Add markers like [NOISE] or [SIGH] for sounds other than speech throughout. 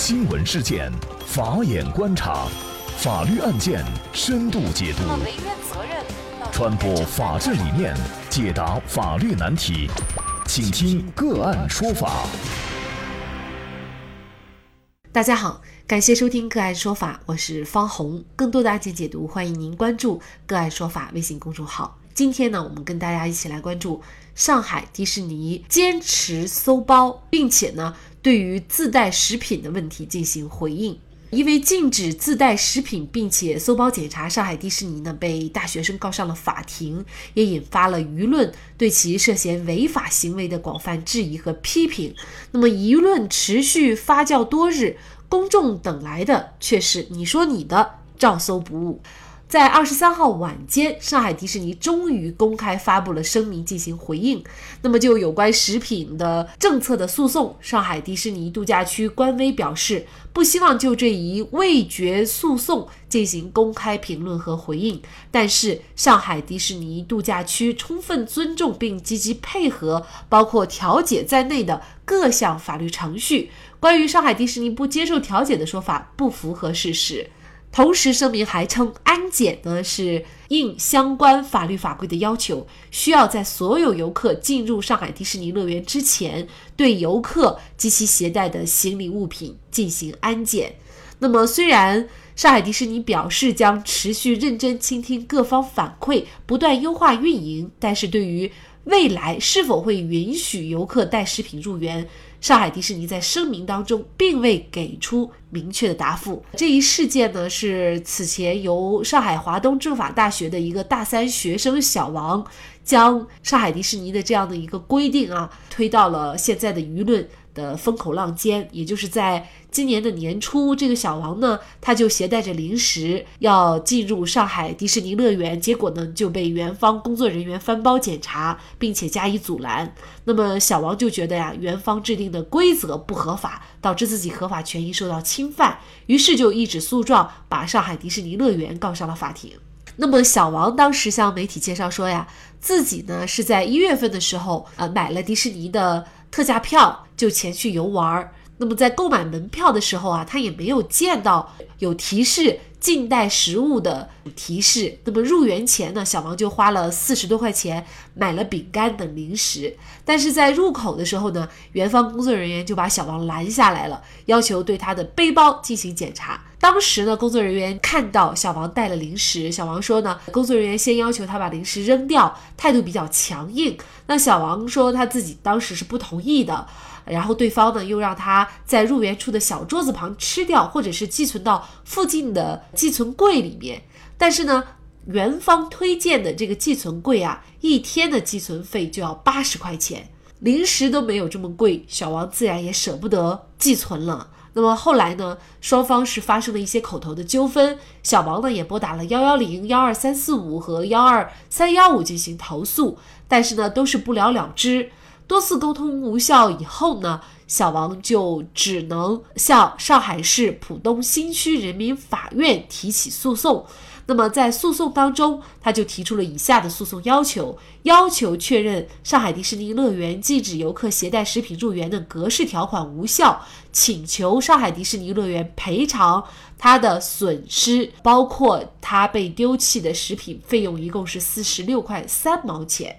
新闻事件，法眼观察，法律案件深度解读，传播法治理念，解答法律难题，请听个案说法。大家好，感谢收听个案说法，我是方红。更多的案件解读，欢迎您关注个案说法微信公众号。今天呢，我们跟大家一起来关注上海迪士尼坚持搜包，并且呢。对于自带食品的问题进行回应，因为禁止自带食品并且搜包检查，上海迪士尼呢被大学生告上了法庭，也引发了舆论对其涉嫌违法行为的广泛质疑和批评。那么舆论持续发酵多日，公众等来的却是你说你的，照搜不误。在二十三号晚间，上海迪士尼终于公开发布了声明进行回应。那么，就有关食品的政策的诉讼，上海迪士尼度假区官微表示，不希望就这一味觉诉讼进行公开评论和回应。但是，上海迪士尼度假区充分尊重并积极配合包括调解在内的各项法律程序。关于上海迪士尼不接受调解的说法，不符合事实。同时声明还称，安检呢是应相关法律法规的要求，需要在所有游客进入上海迪士尼乐园之前，对游客及其携带的行李物品进行安检。那么，虽然上海迪士尼表示将持续认真倾听各方反馈，不断优化运营，但是对于未来是否会允许游客带食品入园？上海迪士尼在声明当中并未给出明确的答复。这一事件呢，是此前由上海华东政法大学的一个大三学生小王，将上海迪士尼的这样的一个规定啊，推到了现在的舆论。的风口浪尖，也就是在今年的年初，这个小王呢，他就携带着零食要进入上海迪士尼乐园，结果呢就被园方工作人员翻包检查，并且加以阻拦。那么小王就觉得呀，园方制定的规则不合法，导致自己合法权益受到侵犯，于是就一纸诉状把上海迪士尼乐园告上了法庭。那么小王当时向媒体介绍说呀，自己呢是在一月份的时候，呃，买了迪士尼的。特价票就前去游玩儿。那么在购买门票的时候啊，他也没有见到有提示禁带食物的提示。那么入园前呢，小王就花了四十多块钱买了饼干等零食。但是在入口的时候呢，园方工作人员就把小王拦下来了，要求对他的背包进行检查。当时呢，工作人员看到小王带了零食，小王说呢，工作人员先要求他把零食扔掉，态度比较强硬。那小王说他自己当时是不同意的，然后对方呢又让他在入园处的小桌子旁吃掉，或者是寄存到附近的寄存柜里面。但是呢，园方推荐的这个寄存柜啊，一天的寄存费就要八十块钱，零食都没有这么贵，小王自然也舍不得寄存了。那么后来呢，双方是发生了一些口头的纠纷，小王呢也拨打了幺幺零、幺二三四五和幺二三幺五进行投诉，但是呢都是不了了之。多次沟通无效以后呢，小王就只能向上海市浦东新区人民法院提起诉讼。那么在诉讼当中，他就提出了以下的诉讼要求：要求确认上海迪士尼乐园禁止游客携带食品入园的格式条款无效，请求上海迪士尼乐园赔偿他的损失，包括他被丢弃的食品费用，一共是四十六块三毛钱。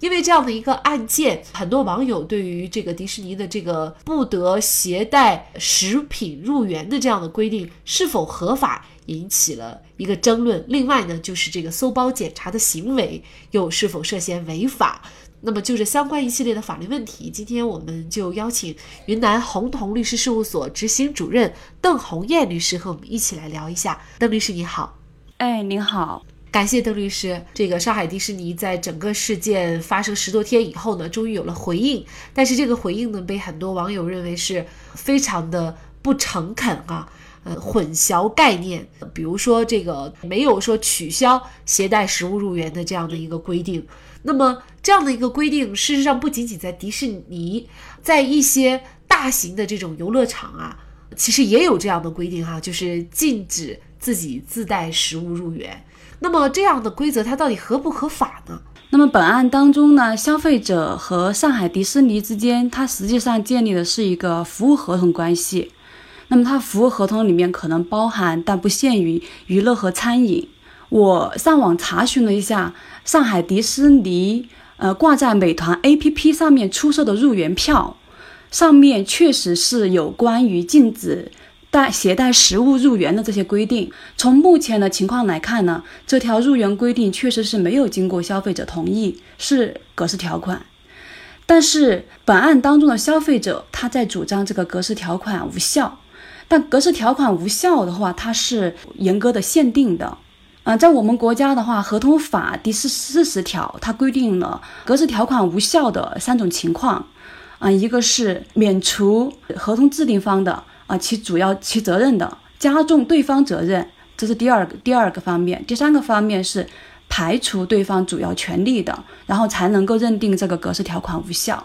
因为这样的一个案件，很多网友对于这个迪士尼的这个不得携带食品入园的这样的规定是否合法，引起了一个争论。另外呢，就是这个搜包检查的行为又是否涉嫌违法？那么就这相关一系列的法律问题，今天我们就邀请云南宏同律师事务所执行主任邓红艳律师和我们一起来聊一下。邓律师你好，哎，您好。感谢邓律师。这个上海迪士尼在整个事件发生十多天以后呢，终于有了回应。但是这个回应呢，被很多网友认为是非常的不诚恳啊，呃，混淆概念。比如说这个没有说取消携带食物入园的这样的一个规定。那么这样的一个规定，事实上不仅仅在迪士尼，在一些大型的这种游乐场啊，其实也有这样的规定哈，就是禁止自己自带食物入园。那么这样的规则它到底合不合法呢？那么本案当中呢，消费者和上海迪士尼之间，它实际上建立的是一个服务合同关系。那么它服务合同里面可能包含但不限于娱乐和餐饮。我上网查询了一下，上海迪士尼呃挂在美团 APP 上面出售的入园票，上面确实是有关于禁止带携带食物入园的这些规定。从目前的情况来看呢，这条入园规定确实是没有经过消费者同意，是格式条款。但是本案当中的消费者他在主张这个格式条款无效，但格式条款无效的话，它是严格的限定的。啊，在我们国家的话，合同法第四四十条，它规定了格式条款无效的三种情况，啊，一个是免除合同制定方的啊其主要其责任的，加重对方责任，这是第二个第二个方面，第三个方面是排除对方主要权利的，然后才能够认定这个格式条款无效。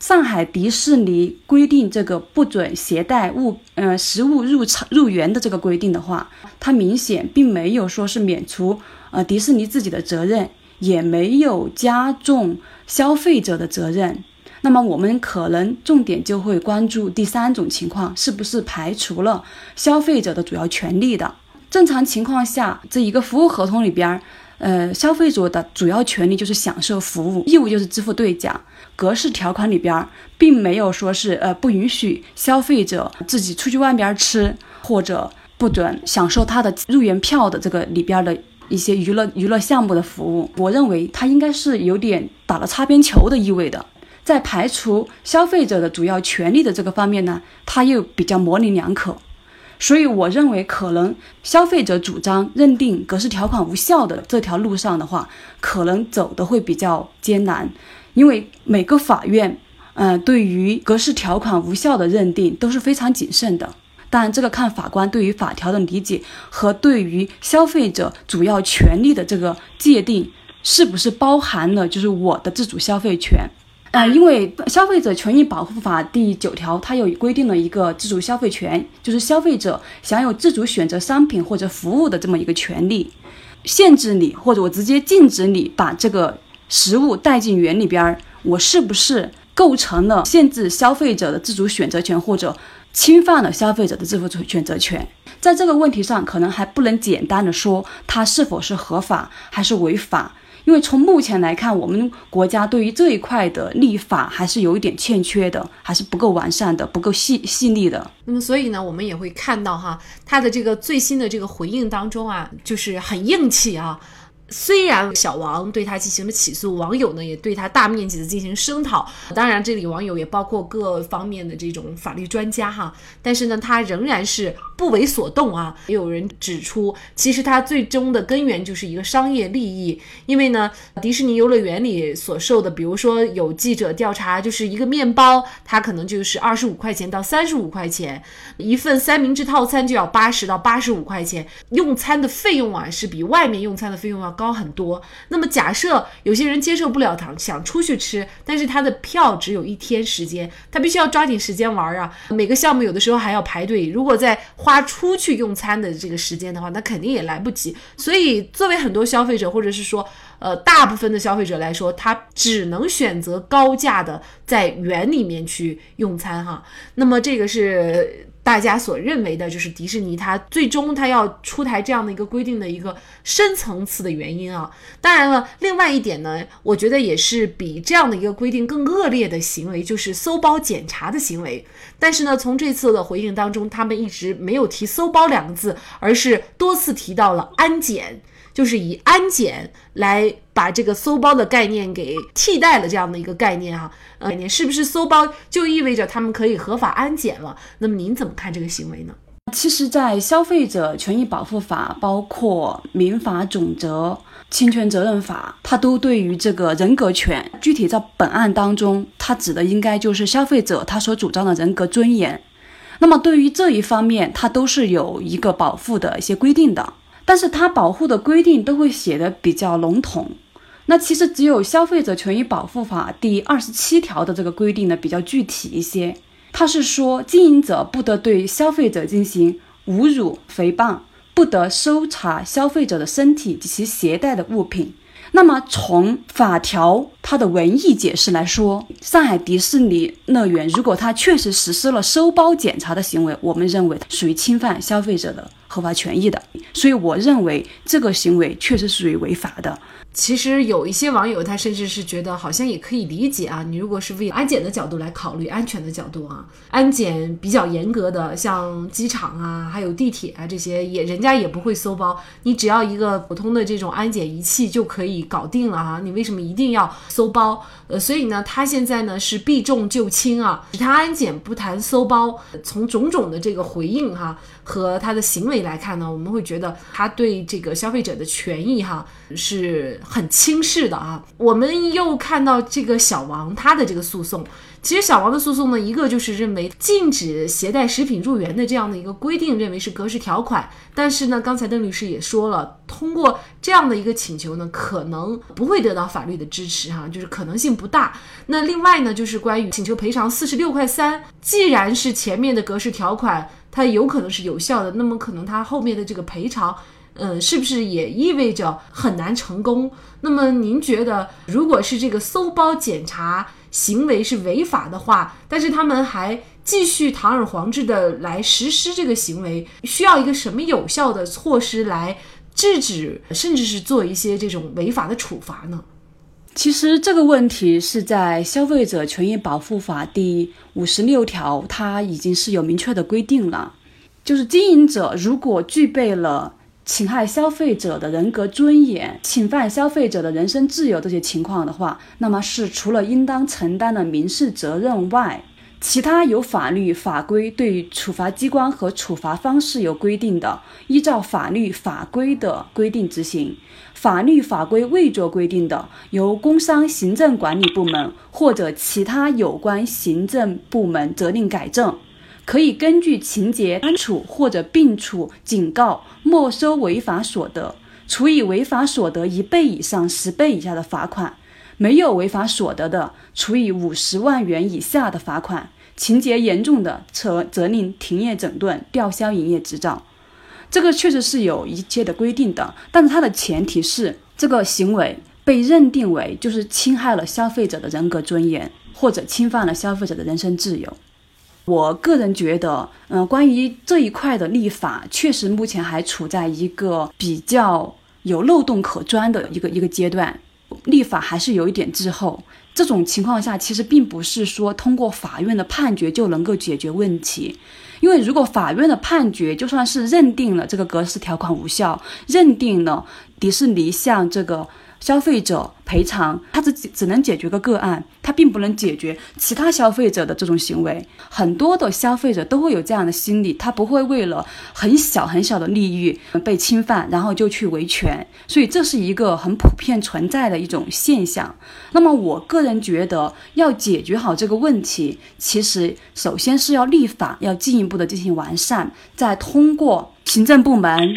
上海迪士尼规定这个不准携带物，呃，食物入场入园的这个规定的话，它明显并没有说是免除呃迪士尼自己的责任，也没有加重消费者的责任。那么我们可能重点就会关注第三种情况，是不是排除了消费者的主要权利的？正常情况下，这一个服务合同里边。呃，消费者的主要权利就是享受服务，义务就是支付对价。格式条款里边并没有说是呃不允许消费者自己出去外边吃，或者不准享受他的入园票的这个里边的一些娱乐娱乐项目的服务。我认为它应该是有点打了擦边球的意味的，在排除消费者的主要权利的这个方面呢，它又比较模棱两可。所以我认为，可能消费者主张认定格式条款无效的这条路上的话，可能走的会比较艰难，因为每个法院，嗯，对于格式条款无效的认定都是非常谨慎的。当然，这个看法官对于法条的理解和对于消费者主要权利的这个界定，是不是包含了就是我的自主消费权。呃，因为《消费者权益保护法》第九条，它有规定了一个自主消费权，就是消费者享有自主选择商品或者服务的这么一个权利。限制你，或者我直接禁止你把这个食物带进园里边儿，我是不是构成了限制消费者的自主选择权，或者侵犯了消费者的自主选择权？在这个问题上，可能还不能简单的说它是否是合法还是违法。因为从目前来看，我们国家对于这一块的立法还是有一点欠缺的，还是不够完善的，不够细细腻的。那么，所以呢，我们也会看到哈，他的这个最新的这个回应当中啊，就是很硬气啊。虽然小王对他进行了起诉，网友呢也对他大面积的进行声讨，当然这里网友也包括各方面的这种法律专家哈，但是呢，他仍然是不为所动啊。也有人指出，其实他最终的根源就是一个商业利益，因为呢，迪士尼游乐园里所售的，比如说有记者调查，就是一个面包，它可能就是二十五块钱到三十五块钱，一份三明治套餐就要八十到八十五块钱，用餐的费用啊是比外面用餐的费用要。高高很多。那么假设有些人接受不了糖，想出去吃，但是他的票只有一天时间，他必须要抓紧时间玩啊。每个项目有的时候还要排队，如果再花出去用餐的这个时间的话，那肯定也来不及。所以作为很多消费者，或者是说呃大部分的消费者来说，他只能选择高价的在园里面去用餐哈。那么这个是。大家所认为的就是迪士尼，它最终它要出台这样的一个规定的一个深层次的原因啊。当然了，另外一点呢，我觉得也是比这样的一个规定更恶劣的行为，就是搜包检查的行为。但是呢，从这次的回应当中，他们一直没有提“搜包”两个字，而是多次提到了安检。就是以安检来把这个搜包的概念给替代了，这样的一个概念哈，呃，概念是不是搜包就意味着他们可以合法安检了？那么您怎么看这个行为呢？其实，在消费者权益保护法、包括民法总则、侵权责任法，它都对于这个人格权，具体在本案当中，它指的应该就是消费者他所主张的人格尊严。那么对于这一方面，它都是有一个保护的一些规定的。但是它保护的规定都会写的比较笼统，那其实只有消费者权益保护法第二十七条的这个规定呢比较具体一些。它是说，经营者不得对消费者进行侮辱、诽谤，不得搜查消费者的身体及其携带的物品。那么从法条它的文艺解释来说，上海迪士尼乐园如果它确实实施了收包检查的行为，我们认为属于侵犯消费者的合法权益的，所以我认为这个行为确实属于违法的。其实有一些网友，他甚至是觉得好像也可以理解啊。你如果是为安检的角度来考虑，安全的角度啊，安检比较严格的，像机场啊，还有地铁啊这些，也人家也不会搜包。你只要一个普通的这种安检仪器就可以搞定了啊。你为什么一定要搜包？呃，所以呢，他现在呢是避重就轻啊，他安检不谈搜包。从种种的这个回应哈和他的行为来看呢，我们会觉得他对这个消费者的权益哈是。很轻视的啊！我们又看到这个小王他的这个诉讼，其实小王的诉讼呢，一个就是认为禁止携带食品入园的这样的一个规定，认为是格式条款。但是呢，刚才邓律师也说了，通过这样的一个请求呢，可能不会得到法律的支持哈，就是可能性不大。那另外呢，就是关于请求赔偿四十六块三，既然是前面的格式条款，它有可能是有效的，那么可能它后面的这个赔偿。嗯，是不是也意味着很难成功？那么您觉得，如果是这个搜包检查行为是违法的话，但是他们还继续堂而皇之的来实施这个行为，需要一个什么有效的措施来制止，甚至是做一些这种违法的处罚呢？其实这个问题是在《消费者权益保护法》第五十六条，它已经是有明确的规定了，就是经营者如果具备了。侵害消费者的人格尊严、侵犯消费者的人身自由这些情况的话，那么是除了应当承担的民事责任外，其他有法律法规对处罚机关和处罚方式有规定的，依照法律法规的规定执行；法律法规未作规定的，由工商行政管理部门或者其他有关行政部门责令改正。可以根据情节单处或者并处警告、没收违法所得，处以违法所得一倍以上十倍以下的罚款；没有违法所得的，处以五十万元以下的罚款。情节严重的，则责令停业整顿、吊销营业执照。这个确实是有一切的规定的，但是它的前提是这个行为被认定为就是侵害了消费者的人格尊严，或者侵犯了消费者的人身自由。我个人觉得，嗯，关于这一块的立法，确实目前还处在一个比较有漏洞可钻的一个一个阶段，立法还是有一点滞后。这种情况下，其实并不是说通过法院的判决就能够解决问题，因为如果法院的判决就算是认定了这个格式条款无效，认定了迪士尼向这个。消费者赔偿，它只只能解决个个案，它并不能解决其他消费者的这种行为。很多的消费者都会有这样的心理，他不会为了很小很小的利益被侵犯，然后就去维权。所以这是一个很普遍存在的一种现象。那么我个人觉得，要解决好这个问题，其实首先是要立法，要进一步的进行完善，再通过 [SNIFFS] 行政部门。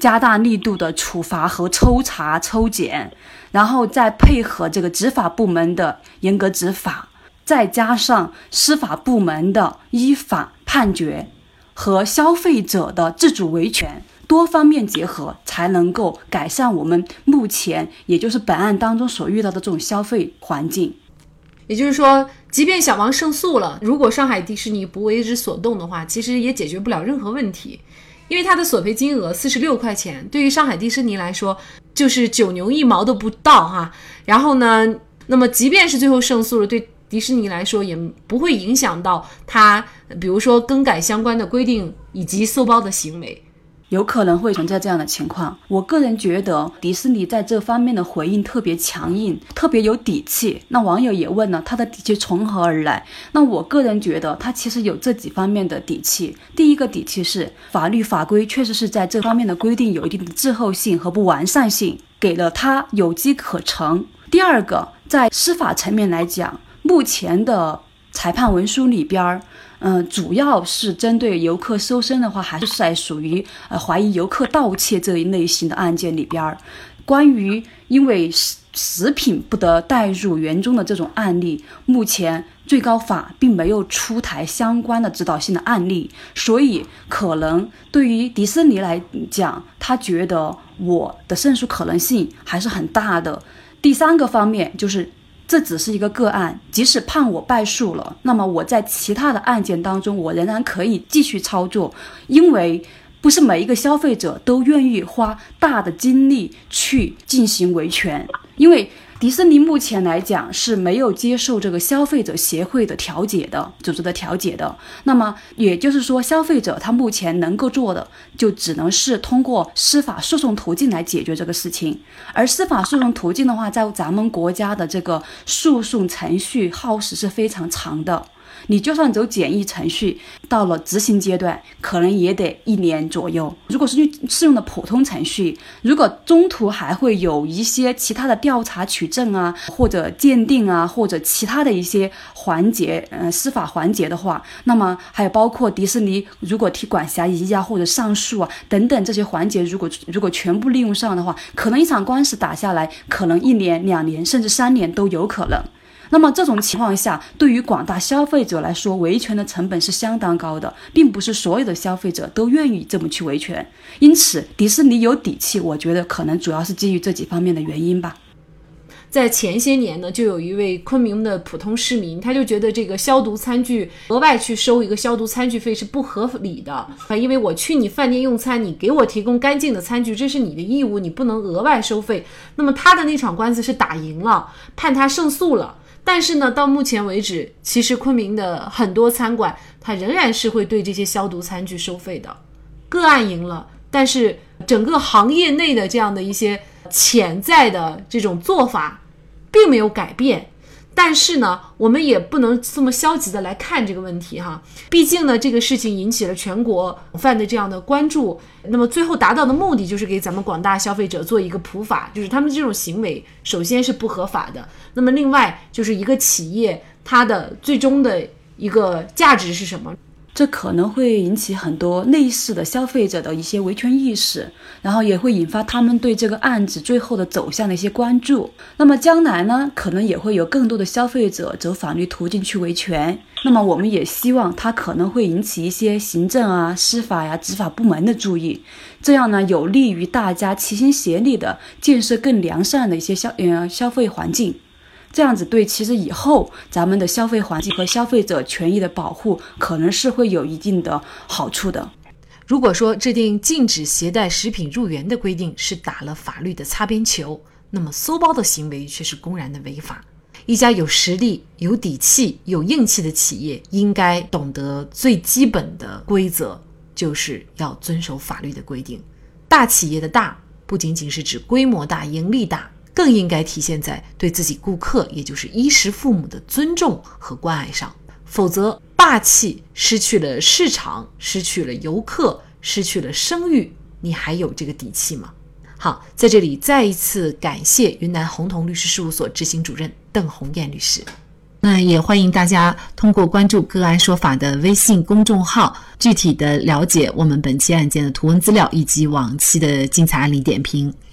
加大力度的处罚和抽查抽检，然后再配合这个执法部门的严格执法，再加上司法部门的依法判决和消费者的自主维权，多方面结合，才能够改善我们目前也就是本案当中所遇到的这种消费环境。也就是说，即便小王胜诉了，如果上海迪士尼不为之所动的话，其实也解决不了任何问题。因为他的索赔金额四十六块钱，对于上海迪士尼来说就是九牛一毛都不到哈。然后呢，那么即便是最后胜诉了，对迪士尼来说也不会影响到他，比如说更改相关的规定以及搜包的行为。有可能会存在这样的情况。我个人觉得迪士尼在这方面的回应特别强硬，特别有底气。那网友也问了，他的底气从何而来？那我个人觉得他其实有这几方面的底气。第一个底气是法律法规确实是在这方面的规定有一定的滞后性和不完善性，给了他有机可乘。第二个，在司法层面来讲，目前的裁判文书里边儿。嗯，主要是针对游客搜身的话，还是在属于呃怀疑游客盗窃这一类型的案件里边儿。关于因为食食品不得带入园中的这种案例，目前最高法并没有出台相关的指导性的案例，所以可能对于迪士尼来讲，他觉得我的胜诉可能性还是很大的。第三个方面就是。这只是一个个案，即使判我败诉了，那么我在其他的案件当中，我仍然可以继续操作，因为不是每一个消费者都愿意花大的精力去进行维权，因为。迪士尼目前来讲是没有接受这个消费者协会的调解的组织的调解的。那么也就是说，消费者他目前能够做的就只能是通过司法诉讼途径来解决这个事情。而司法诉讼途径的话，在咱们国家的这个诉讼程序耗时是非常长的。你就算走简易程序，到了执行阶段，可能也得一年左右。如果是用适用的普通程序，如果中途还会有一些其他的调查取证啊，或者鉴定啊，或者其他的一些环节，呃，司法环节的话，那么还有包括迪士尼如果提管辖移啊，或者上诉啊等等这些环节，如果如果全部利用上的话，可能一场官司打下来，可能一年、两年，甚至三年都有可能。那么这种情况下，对于广大消费者来说，维权的成本是相当高的，并不是所有的消费者都愿意这么去维权。因此，迪士尼有底气，我觉得可能主要是基于这几方面的原因吧。在前些年呢，就有一位昆明的普通市民，他就觉得这个消毒餐具额外去收一个消毒餐具费是不合理的啊，因为我去你饭店用餐，你给我提供干净的餐具，这是你的义务，你不能额外收费。那么他的那场官司是打赢了，判他胜诉了。但是呢，到目前为止，其实昆明的很多餐馆，它仍然是会对这些消毒餐具收费的。个案赢了，但是整个行业内的这样的一些潜在的这种做法，并没有改变。但是呢，我们也不能这么消极的来看这个问题哈。毕竟呢，这个事情引起了全国广泛的这样的关注。那么最后达到的目的就是给咱们广大消费者做一个普法，就是他们这种行为首先是不合法的。那么另外就是一个企业它的最终的一个价值是什么？这可能会引起很多类似的消费者的一些维权意识，然后也会引发他们对这个案子最后的走向的一些关注。那么将来呢，可能也会有更多的消费者走法律途径去维权。那么我们也希望它可能会引起一些行政啊、司法呀、执法部门的注意，这样呢，有利于大家齐心协力的建设更良善的一些消呃消费环境。这样子对，其实以后咱们的消费环境和消费者权益的保护，可能是会有一定的好处的。如果说制定禁止携带食品入园的规定是打了法律的擦边球，那么搜包的行为却是公然的违法。一家有实力、有底气、有硬气的企业，应该懂得最基本的规则，就是要遵守法律的规定。大企业的大，不仅仅是指规模大、盈利大。更应该体现在对自己顾客，也就是衣食父母的尊重和关爱上。否则，霸气失去了市场，失去了游客，失去了声誉，你还有这个底气吗？好，在这里再一次感谢云南红彤律师事务所执行主任邓红艳律师。那也欢迎大家通过关注“个案说法”的微信公众号，具体的了解我们本期案件的图文资料以及往期的精彩案例点评。